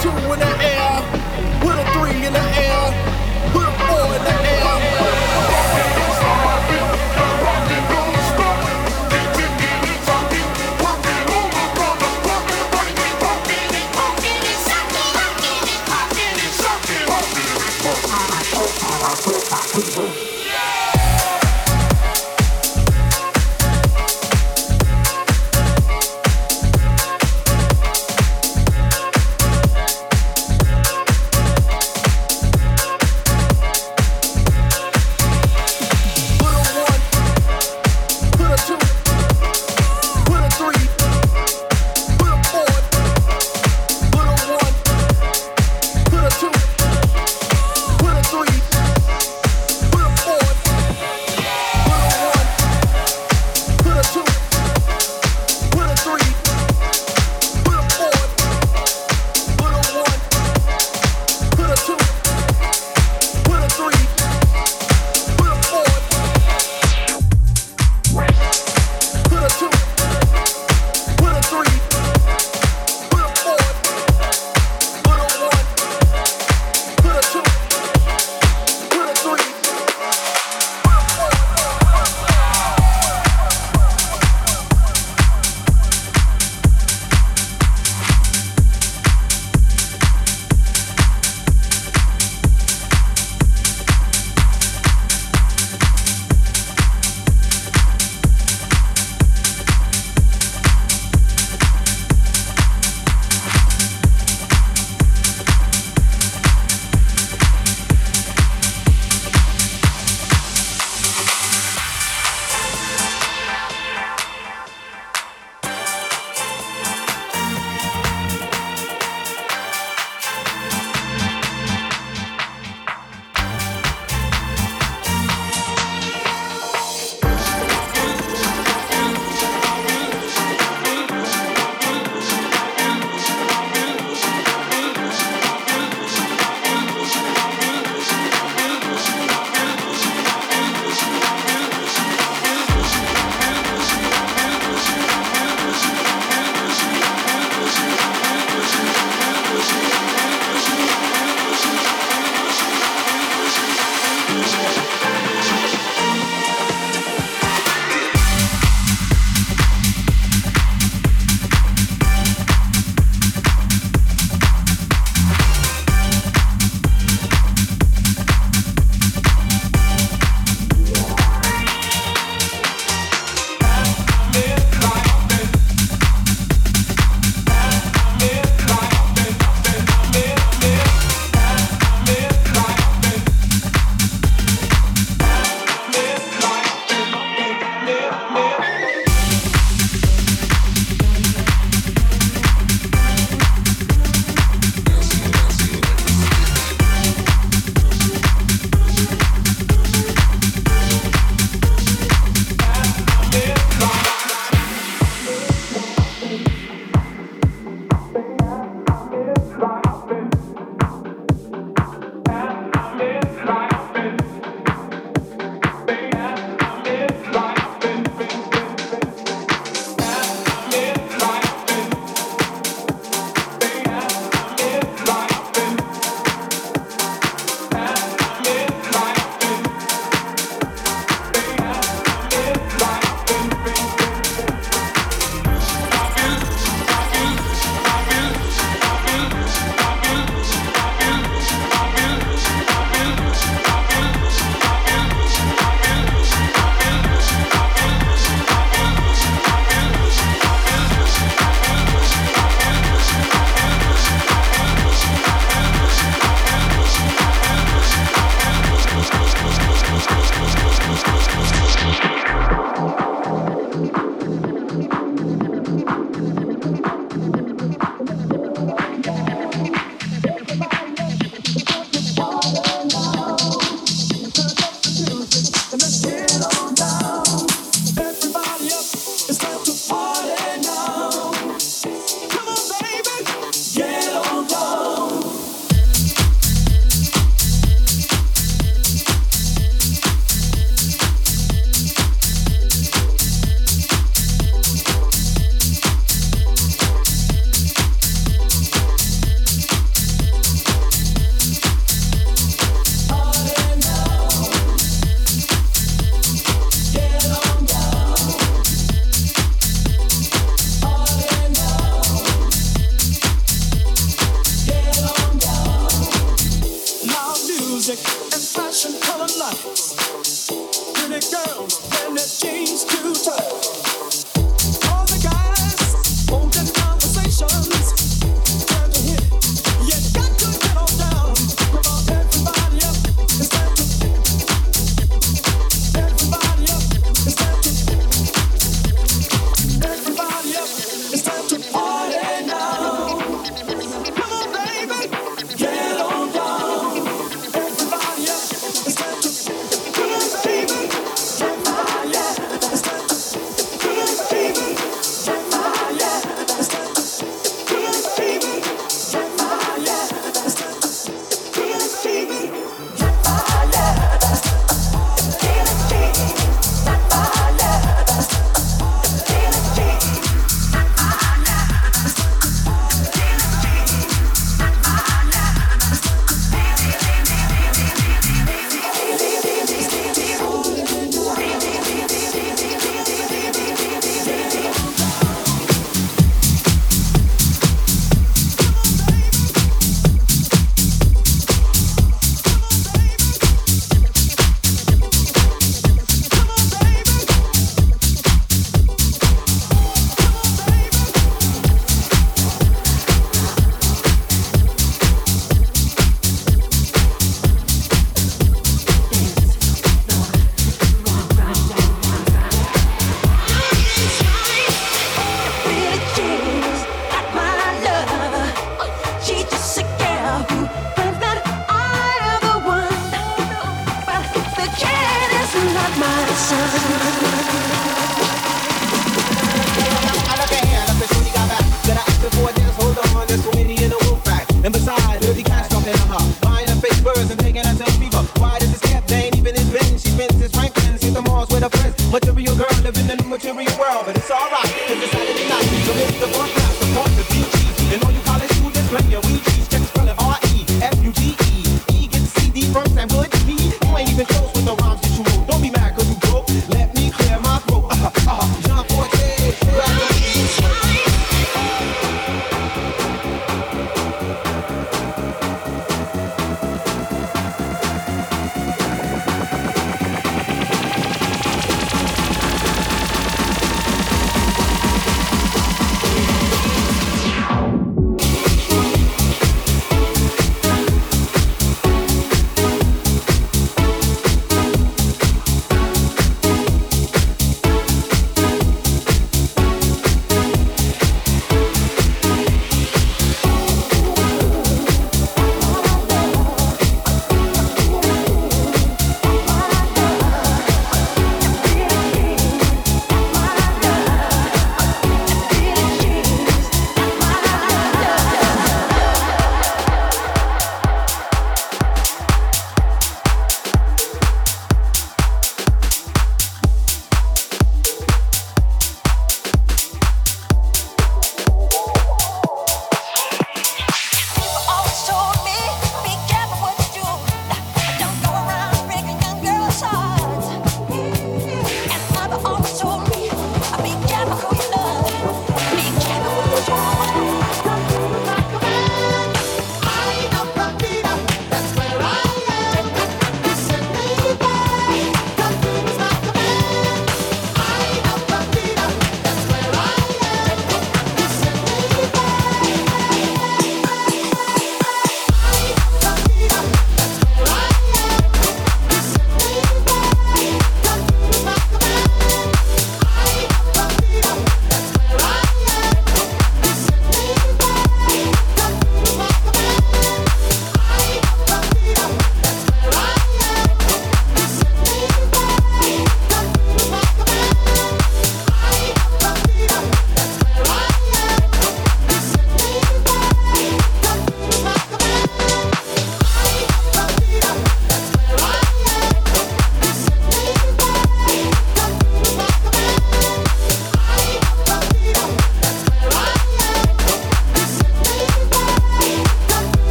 two in that air.